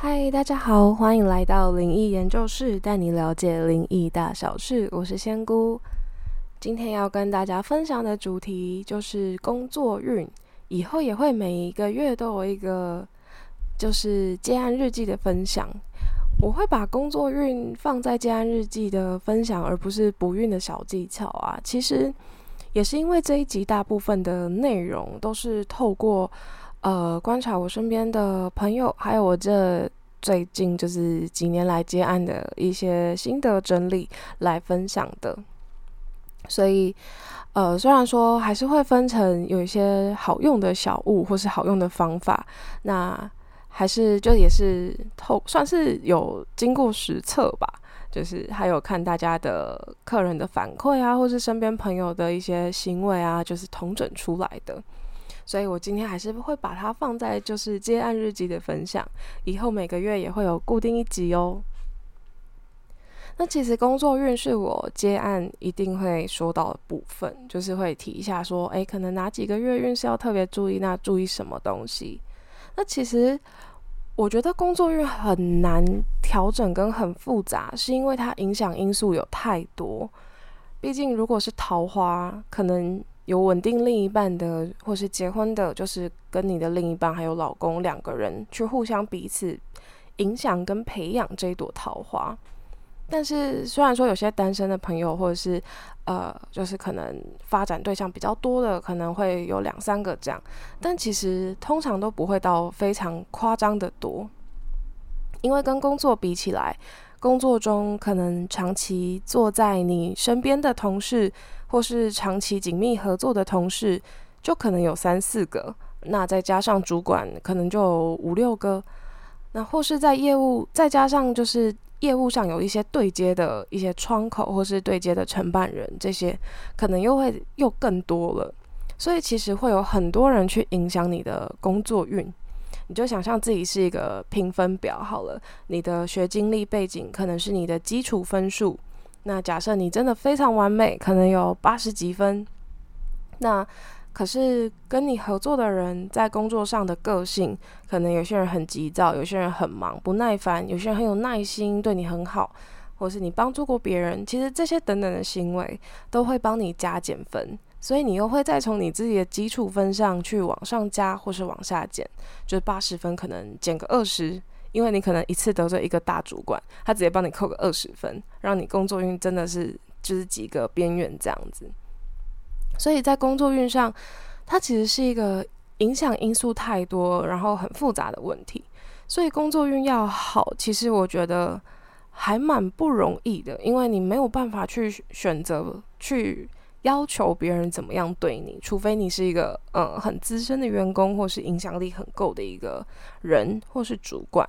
嗨，大家好，欢迎来到灵异研究室，带你了解灵异大小事。我是仙姑，今天要跟大家分享的主题就是工作运，以后也会每一个月都有一个就是接案日记的分享。我会把工作运放在接案日记的分享，而不是不孕的小技巧啊。其实也是因为这一集大部分的内容都是透过。呃，观察我身边的朋友，还有我这最近就是几年来接案的一些心得整理来分享的。所以，呃，虽然说还是会分成有一些好用的小物或是好用的方法，那还是就也是透算是有经过实测吧，就是还有看大家的客人的反馈啊，或是身边朋友的一些行为啊，就是统整出来的。所以我今天还是会把它放在就是接案日记的分享，以后每个月也会有固定一集哦。那其实工作运是我接案一定会说到的部分，就是会提一下说，哎，可能哪几个月运势要特别注意，那注意什么东西？那其实我觉得工作运很难调整跟很复杂，是因为它影响因素有太多。毕竟如果是桃花，可能。有稳定另一半的，或是结婚的，就是跟你的另一半还有老公两个人去互相彼此影响跟培养这一朵桃花。但是虽然说有些单身的朋友，或者是呃，就是可能发展对象比较多的，可能会有两三个这样，但其实通常都不会到非常夸张的多，因为跟工作比起来，工作中可能长期坐在你身边的同事。或是长期紧密合作的同事，就可能有三四个，那再加上主管，可能就五六个。那或是在业务，再加上就是业务上有一些对接的一些窗口，或是对接的承办人，这些可能又会又更多了。所以其实会有很多人去影响你的工作运。你就想象自己是一个评分表好了，你的学经历背景可能是你的基础分数。那假设你真的非常完美，可能有八十几分，那可是跟你合作的人在工作上的个性，可能有些人很急躁，有些人很忙不耐烦，有些人很有耐心，对你很好，或是你帮助过别人，其实这些等等的行为都会帮你加减分，所以你又会再从你自己的基础分上去往上加或是往下减，就是八十分可能减个二十。因为你可能一次得罪一个大主管，他直接帮你扣个二十分，让你工作运真的是就是几个边缘这样子。所以在工作运上，它其实是一个影响因素太多，然后很复杂的问题。所以工作运要好，其实我觉得还蛮不容易的，因为你没有办法去选择去。要求别人怎么样对你，除非你是一个呃很资深的员工，或是影响力很够的一个人，或是主管。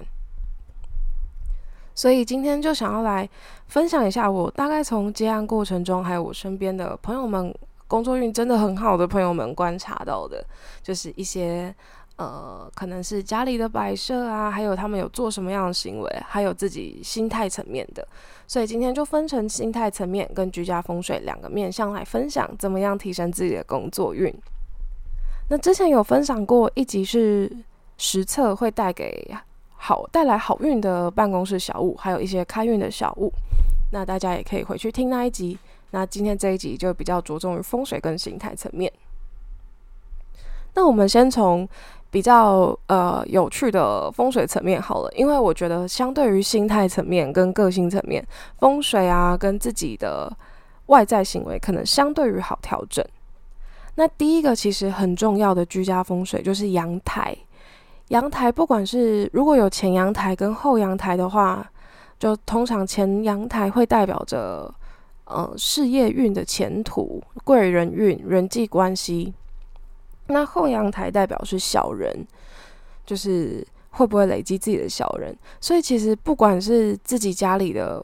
所以今天就想要来分享一下我大概从接案过程中，还有我身边的朋友们工作运真的很好的朋友们观察到的，就是一些。呃，可能是家里的摆设啊，还有他们有做什么样的行为，还有自己心态层面的。所以今天就分成心态层面跟居家风水两个面向来分享，怎么样提升自己的工作运。那之前有分享过一集是实测会带给好带来好运的办公室小物，还有一些开运的小物。那大家也可以回去听那一集。那今天这一集就比较着重于风水跟心态层面。那我们先从。比较呃有趣的风水层面好了，因为我觉得相对于心态层面跟个性层面，风水啊跟自己的外在行为可能相对于好调整。那第一个其实很重要的居家风水就是阳台，阳台不管是如果有前阳台跟后阳台的话，就通常前阳台会代表着呃事业运的前途、贵人运、人际关系。那后阳台代表是小人，就是会不会累积自己的小人。所以其实不管是自己家里的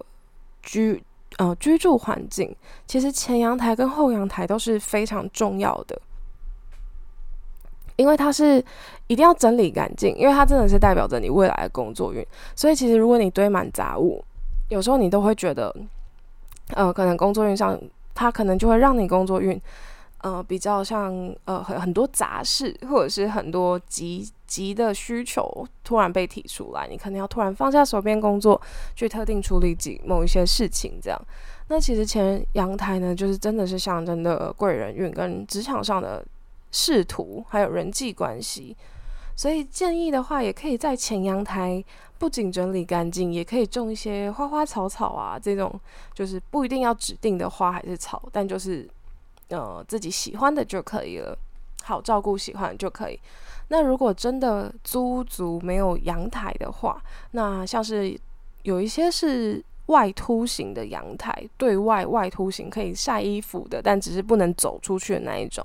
居呃居住环境，其实前阳台跟后阳台都是非常重要的，因为它是一定要整理干净，因为它真的是代表着你未来的工作运。所以其实如果你堆满杂物，有时候你都会觉得，呃，可能工作运上它可能就会让你工作运。呃，比较像呃很很多杂事，或者是很多急急的需求突然被提出来，你可能要突然放下手边工作，去特定处理几某一些事情，这样。那其实前阳台呢，就是真的是象征的贵人运跟职场上的仕途，还有人际关系。所以建议的话，也可以在前阳台不仅整理干净，也可以种一些花花草草啊，这种就是不一定要指定的花还是草，但就是呃自己喜欢的就可以了，好照顾喜欢就可以。那如果真的租足没有阳台的话，那像是有一些是。外凸型的阳台，对外外凸型可以晒衣服的，但只是不能走出去的那一种。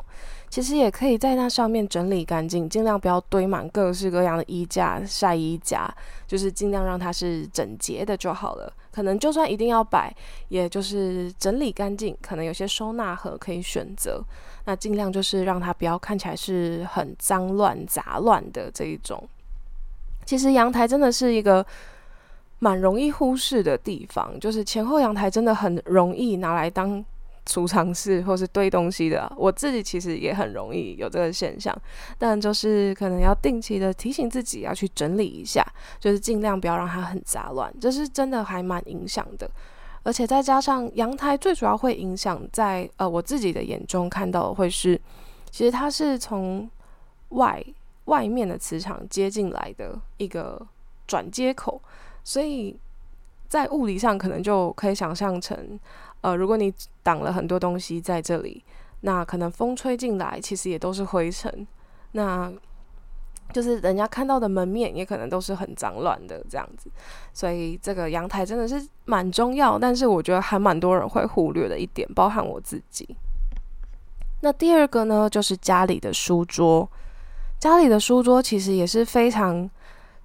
其实也可以在那上面整理干净，尽量不要堆满各式各样的衣架、晒衣架，就是尽量让它是整洁的就好了。可能就算一定要摆，也就是整理干净。可能有些收纳盒可以选择，那尽量就是让它不要看起来是很脏乱杂乱的这一种。其实阳台真的是一个。蛮容易忽视的地方，就是前后阳台真的很容易拿来当储藏室或是堆东西的。我自己其实也很容易有这个现象，但就是可能要定期的提醒自己要去整理一下，就是尽量不要让它很杂乱，这是真的还蛮影响的。而且再加上阳台最主要会影响在呃我自己的眼中看到的会是，其实它是从外外面的磁场接进来的一个转接口。所以在物理上可能就可以想象成，呃，如果你挡了很多东西在这里，那可能风吹进来其实也都是灰尘，那就是人家看到的门面也可能都是很脏乱的这样子。所以这个阳台真的是蛮重要，但是我觉得还蛮多人会忽略的一点，包含我自己。那第二个呢，就是家里的书桌，家里的书桌其实也是非常。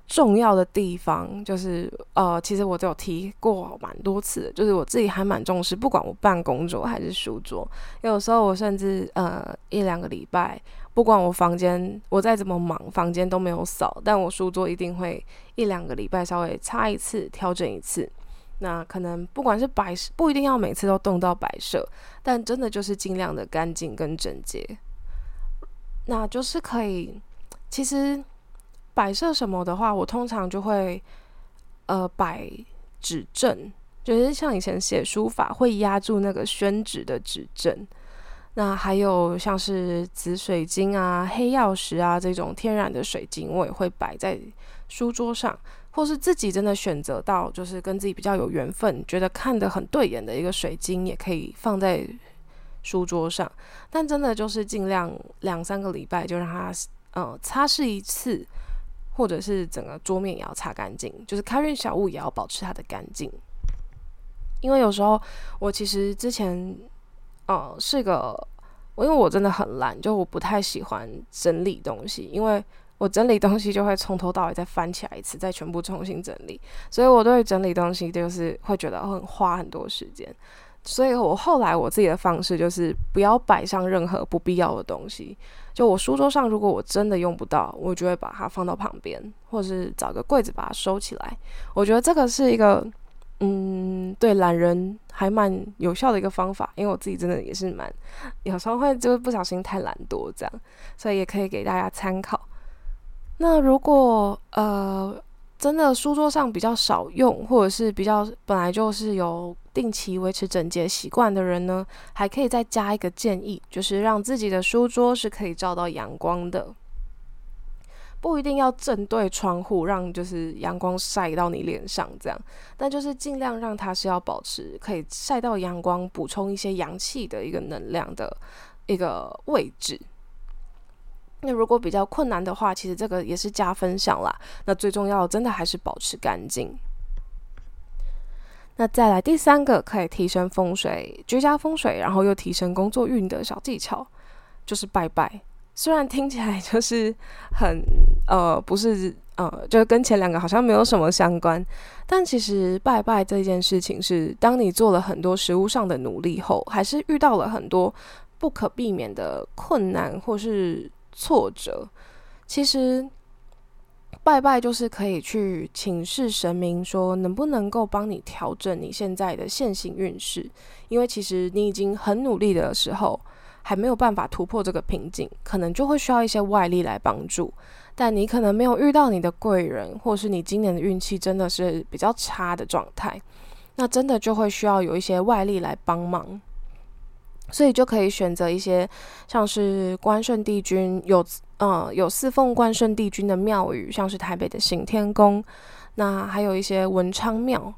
重要的地方就是，呃，其实我都有提过蛮多次，就是我自己还蛮重视，不管我办公桌还是书桌，有时候我甚至呃一两个礼拜，不管我房间我再怎么忙，房间都没有扫，但我书桌一定会一两个礼拜稍微擦一次，调整一次。那可能不管是摆设，不一定要每次都动到摆设，但真的就是尽量的干净跟整洁，那就是可以，其实。摆设什么的话，我通常就会，呃，摆纸阵，就是像以前写书法会压住那个宣纸的纸阵。那还有像是紫水晶啊、黑曜石啊这种天然的水晶，我也会摆在书桌上，或是自己真的选择到就是跟自己比较有缘分，觉得看得很对眼的一个水晶，也可以放在书桌上。但真的就是尽量两三个礼拜就让它，呃，擦拭一次。或者是整个桌面也要擦干净，就是开运小物也要保持它的干净。因为有时候我其实之前，呃，是个，因为我真的很懒，就我不太喜欢整理东西，因为我整理东西就会从头到尾再翻起来一次，再全部重新整理，所以我对整理东西就是会觉得很花很多时间。所以我后来我自己的方式就是不要摆上任何不必要的东西。就我书桌上，如果我真的用不到，我就会把它放到旁边，或者是找个柜子把它收起来。我觉得这个是一个，嗯，对懒人还蛮有效的一个方法。因为我自己真的也是蛮，有时候会就是不小心太懒惰这样，所以也可以给大家参考。那如果呃。真的书桌上比较少用，或者是比较本来就是有定期维持整洁习惯的人呢，还可以再加一个建议，就是让自己的书桌是可以照到阳光的，不一定要正对窗户，让就是阳光晒到你脸上这样，但就是尽量让它是要保持可以晒到阳光，补充一些阳气的一个能量的一个位置。那如果比较困难的话，其实这个也是加分项啦。那最重要的，真的还是保持干净。那再来第三个可以提升风水、居家风水，然后又提升工作运的小技巧，就是拜拜。虽然听起来就是很呃，不是呃，就跟前两个好像没有什么相关，但其实拜拜这件事情是，当你做了很多实物上的努力后，还是遇到了很多不可避免的困难，或是。挫折，其实拜拜就是可以去请示神明，说能不能够帮你调整你现在的现行运势。因为其实你已经很努力的时候，还没有办法突破这个瓶颈，可能就会需要一些外力来帮助。但你可能没有遇到你的贵人，或是你今年的运气真的是比较差的状态，那真的就会需要有一些外力来帮忙。所以就可以选择一些像是关圣帝君有呃有四奉关圣帝君的庙宇，像是台北的行天宫，那还有一些文昌庙。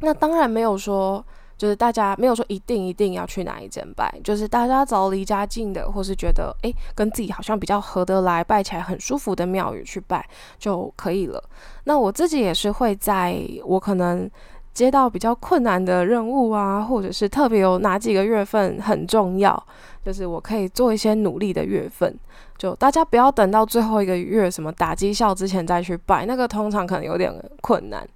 那当然没有说，就是大家没有说一定一定要去哪一间拜，就是大家找离家近的，或是觉得诶跟自己好像比较合得来，拜起来很舒服的庙宇去拜就可以了。那我自己也是会在我可能。接到比较困难的任务啊，或者是特别有哪几个月份很重要，就是我可以做一些努力的月份。就大家不要等到最后一个月什么打绩效之前再去拜，那个通常可能有点困难。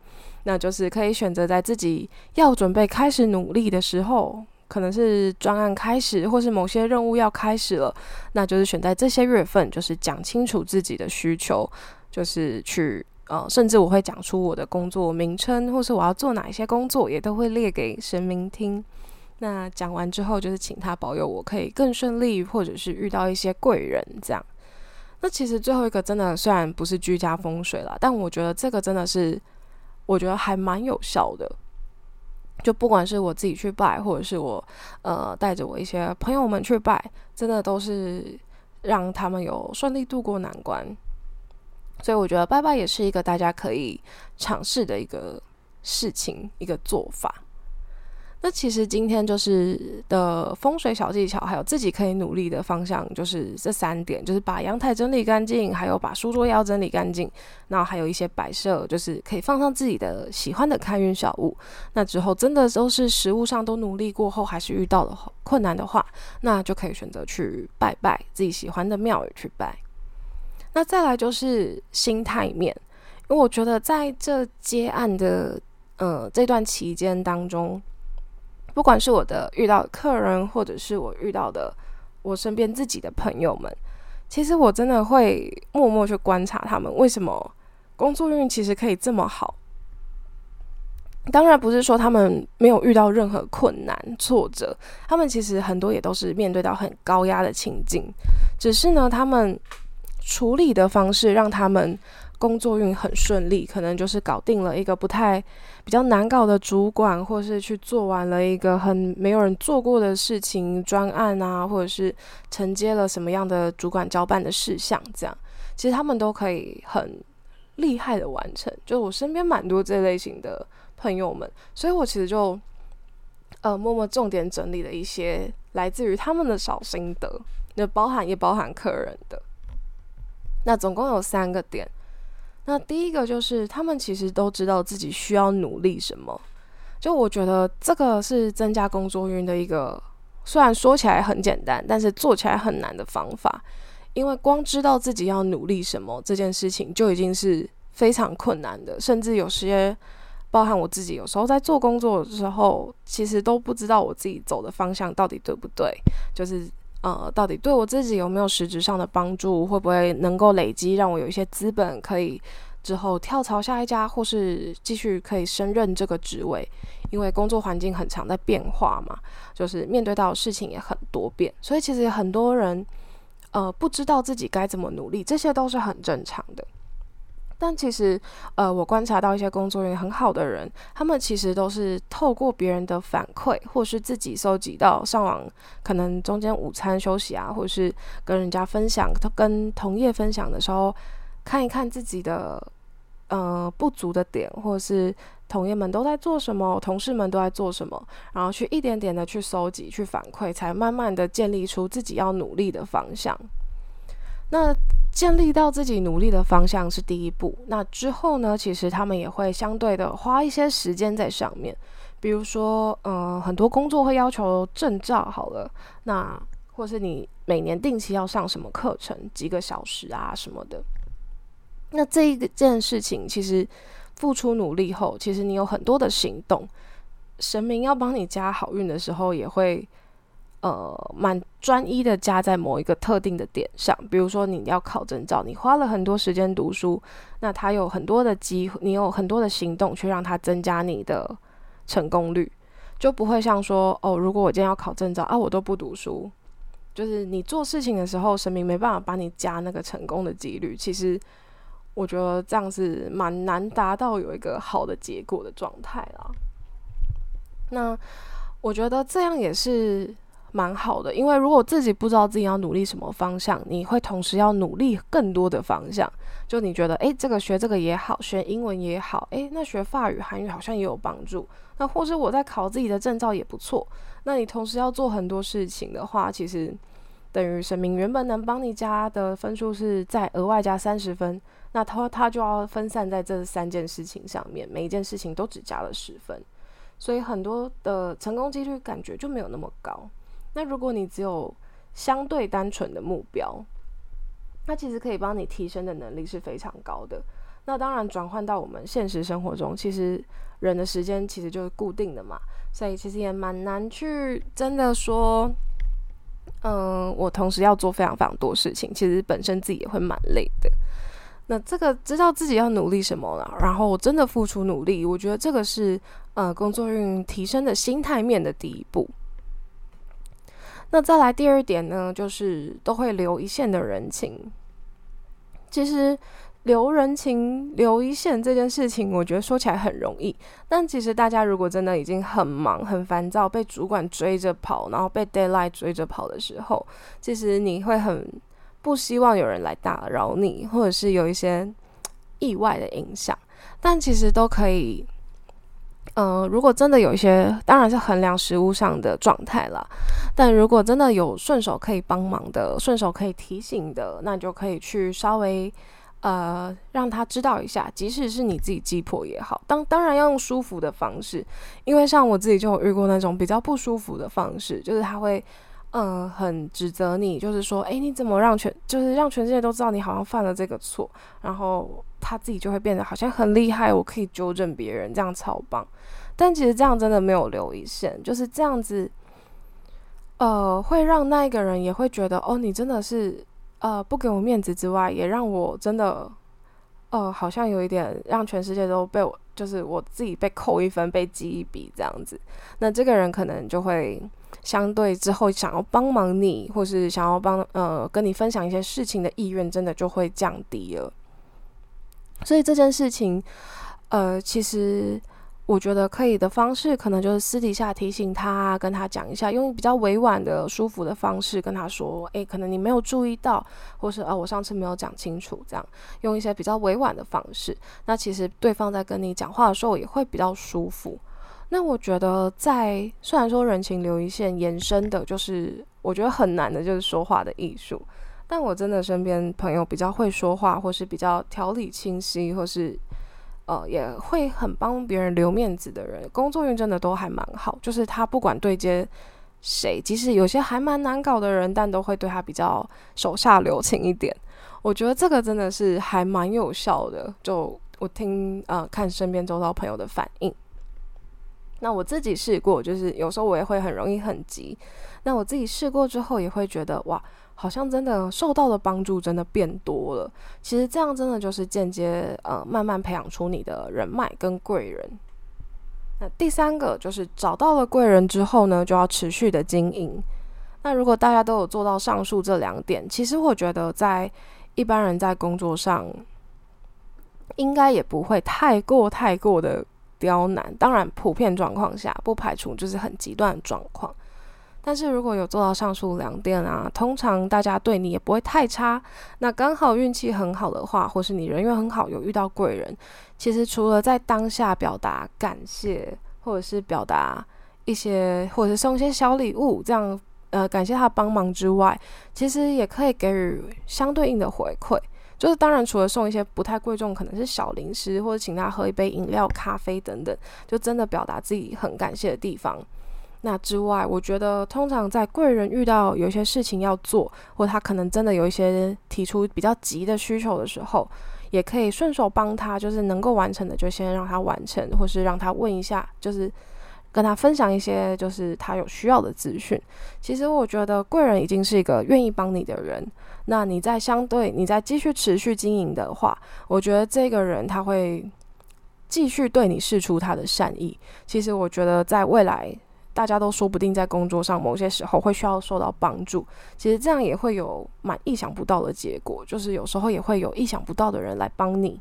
那就是可以选择在自己要准备开始努力的时候，可能是专案开始，或是某些任务要开始了，那就是选在这些月份，就是讲清楚自己的需求，就是去。呃，甚至我会讲出我的工作名称，或是我要做哪一些工作，也都会列给神明听。那讲完之后，就是请他保佑我可以更顺利，或者是遇到一些贵人这样。那其实最后一个真的虽然不是居家风水啦，但我觉得这个真的是，我觉得还蛮有效的。就不管是我自己去拜，或者是我呃带着我一些朋友们去拜，真的都是让他们有顺利度过难关。所以我觉得拜拜也是一个大家可以尝试的一个事情，一个做法。那其实今天就是的风水小技巧，还有自己可以努力的方向，就是这三点：就是把阳台整理干净，还有把书桌要整理干净，然后还有一些摆设，就是可以放上自己的喜欢的开运小物。那之后真的都是食物上都努力过后，还是遇到了困难的话，那就可以选择去拜拜自己喜欢的庙宇去拜。那再来就是心态面，因为我觉得在这接案的呃这段期间当中，不管是我的遇到客人，或者是我遇到的我身边自己的朋友们，其实我真的会默默去观察他们为什么工作运其实可以这么好。当然不是说他们没有遇到任何困难挫折，他们其实很多也都是面对到很高压的情境，只是呢他们。处理的方式让他们工作运很顺利，可能就是搞定了一个不太比较难搞的主管，或是去做完了一个很没有人做过的事情专案啊，或者是承接了什么样的主管交办的事项，这样其实他们都可以很厉害的完成。就我身边蛮多这类型的朋友们，所以我其实就呃默默重点整理了一些来自于他们的小心得，那包含也包含客人的。那总共有三个点。那第一个就是他们其实都知道自己需要努力什么。就我觉得这个是增加工作运的一个，虽然说起来很简单，但是做起来很难的方法。因为光知道自己要努力什么这件事情就已经是非常困难的，甚至有些包含我自己，有时候在做工作的时候，其实都不知道我自己走的方向到底对不对，就是。呃，到底对我自己有没有实质上的帮助？会不会能够累积，让我有一些资本，可以之后跳槽下一家，或是继续可以升任这个职位？因为工作环境很常在变化嘛，就是面对到事情也很多变，所以其实很多人呃不知道自己该怎么努力，这些都是很正常的。但其实，呃，我观察到一些工作人员很好的人，他们其实都是透过别人的反馈，或是自己收集到上网，可能中间午餐休息啊，或是跟人家分享，跟同业分享的时候，看一看自己的呃不足的点，或是同业们都在做什么，同事们都在做什么，然后去一点点的去收集、去反馈，才慢慢的建立出自己要努力的方向。那建立到自己努力的方向是第一步。那之后呢？其实他们也会相对的花一些时间在上面。比如说，嗯，很多工作会要求证照，好了，那或是你每年定期要上什么课程，几个小时啊什么的。那这一个件事情，其实付出努力后，其实你有很多的行动。神明要帮你加好运的时候，也会。呃，蛮专一的加在某一个特定的点上，比如说你要考证照，你花了很多时间读书，那他有很多的机会，你有很多的行动去让他增加你的成功率，就不会像说哦，如果我今天要考证照啊，我都不读书，就是你做事情的时候，神明没办法帮你加那个成功的几率。其实我觉得这样是蛮难达到有一个好的结果的状态啦。那我觉得这样也是。蛮好的，因为如果自己不知道自己要努力什么方向，你会同时要努力更多的方向。就你觉得，诶，这个学这个也好，学英文也好，诶，那学法语、韩语好像也有帮助。那或是我在考自己的证照也不错。那你同时要做很多事情的话，其实等于神明原本能帮你加的分数是再额外加三十分，那他他就要分散在这三件事情上面，每一件事情都只加了十分，所以很多的成功几率感觉就没有那么高。那如果你只有相对单纯的目标，那其实可以帮你提升的能力是非常高的。那当然转换到我们现实生活中，其实人的时间其实就是固定的嘛，所以其实也蛮难去真的说，嗯，我同时要做非常非常多事情，其实本身自己也会蛮累的。那这个知道自己要努力什么了，然后真的付出努力，我觉得这个是呃工作运提升的心态面的第一步。那再来第二点呢，就是都会留一线的人情。其实留人情、留一线这件事情，我觉得说起来很容易，但其实大家如果真的已经很忙、很烦躁，被主管追着跑，然后被 deadline 追着跑的时候，其实你会很不希望有人来打扰你，或者是有一些意外的影响，但其实都可以。嗯，如果真的有一些，当然是衡量实物上的状态了。但如果真的有顺手可以帮忙的，顺手可以提醒的，那你就可以去稍微呃让他知道一下，即使是你自己击破也好。当当然要用舒服的方式，因为像我自己就有遇过那种比较不舒服的方式，就是他会嗯很指责你，就是说，哎，你怎么让全就是让全世界都知道你好像犯了这个错，然后他自己就会变得好像很厉害，我可以纠正别人，这样超棒。但其实这样真的没有留一线，就是这样子，呃，会让那一个人也会觉得，哦，你真的是，呃，不给我面子之外，也让我真的，呃，好像有一点让全世界都被我，就是我自己被扣一分，被记一笔这样子。那这个人可能就会相对之后想要帮忙你，或是想要帮，呃，跟你分享一些事情的意愿，真的就会降低了。所以这件事情，呃，其实。我觉得可以的方式，可能就是私底下提醒他，跟他讲一下，用比较委婉的、舒服的方式跟他说：“诶，可能你没有注意到，或是啊，我上次没有讲清楚。”这样用一些比较委婉的方式，那其实对方在跟你讲话的时候也会比较舒服。那我觉得，在虽然说人情留一线，延伸的就是我觉得很难的，就是说话的艺术。但我真的身边朋友比较会说话，或是比较条理清晰，或是。呃，也会很帮别人留面子的人，工作运真的都还蛮好。就是他不管对接谁，即使有些还蛮难搞的人，但都会对他比较手下留情一点。我觉得这个真的是还蛮有效的。就我听呃看身边周遭朋友的反应，那我自己试过，就是有时候我也会很容易很急。那我自己试过之后，也会觉得哇。好像真的受到的帮助真的变多了。其实这样真的就是间接呃慢慢培养出你的人脉跟贵人。那第三个就是找到了贵人之后呢，就要持续的经营。那如果大家都有做到上述这两点，其实我觉得在一般人在工作上应该也不会太过太过的刁难。当然，普遍状况下不排除就是很极端的状况。但是如果有做到上述两点啊，通常大家对你也不会太差。那刚好运气很好的话，或是你人缘很好，有遇到贵人，其实除了在当下表达感谢，或者是表达一些，或者是送一些小礼物，这样呃感谢他帮忙之外，其实也可以给予相对应的回馈。就是当然除了送一些不太贵重，可能是小零食，或者请他喝一杯饮料、咖啡等等，就真的表达自己很感谢的地方。那之外，我觉得通常在贵人遇到有一些事情要做，或他可能真的有一些提出比较急的需求的时候，也可以顺手帮他，就是能够完成的就先让他完成，或是让他问一下，就是跟他分享一些就是他有需要的资讯。其实我觉得贵人已经是一个愿意帮你的人，那你在相对你在继续持续经营的话，我觉得这个人他会继续对你示出他的善意。其实我觉得在未来。大家都说不定在工作上某些时候会需要受到帮助。其实这样也会有蛮意想不到的结果，就是有时候也会有意想不到的人来帮你。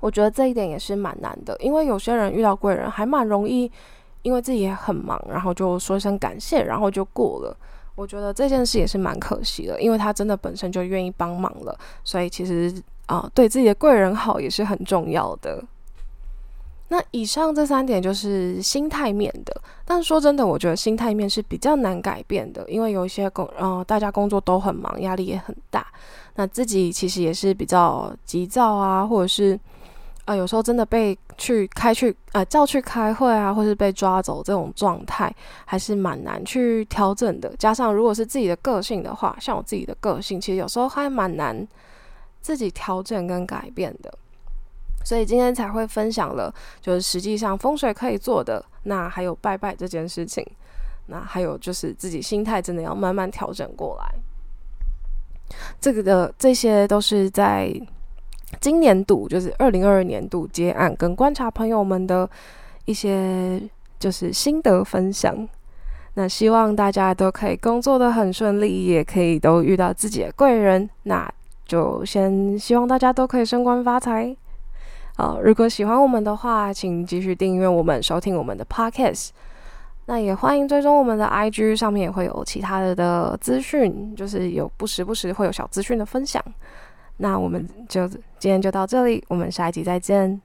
我觉得这一点也是蛮难的，因为有些人遇到贵人还蛮容易，因为自己也很忙，然后就说一声感谢，然后就过了。我觉得这件事也是蛮可惜的，因为他真的本身就愿意帮忙了，所以其实啊，对自己的贵人好也是很重要的。那以上这三点就是心态面的，但说真的，我觉得心态面是比较难改变的，因为有一些工，呃，大家工作都很忙，压力也很大，那自己其实也是比较急躁啊，或者是。啊，有时候真的被去开去呃叫去开会啊，或是被抓走这种状态，还是蛮难去调整的。加上如果是自己的个性的话，像我自己的个性，其实有时候还蛮难自己调整跟改变的。所以今天才会分享了，就是实际上风水可以做的，那还有拜拜这件事情，那还有就是自己心态真的要慢慢调整过来。这个的这些都是在。今年度就是二零二二年度接案跟观察朋友们的一些就是心得分享，那希望大家都可以工作的很顺利，也可以都遇到自己的贵人。那就先希望大家都可以升官发财。好，如果喜欢我们的话，请继续订阅我们，收听我们的 podcast。那也欢迎追踪我们的 IG，上面也会有其他的的资讯，就是有不时不时会有小资讯的分享。那我们就今天就到这里，我们下一集再见。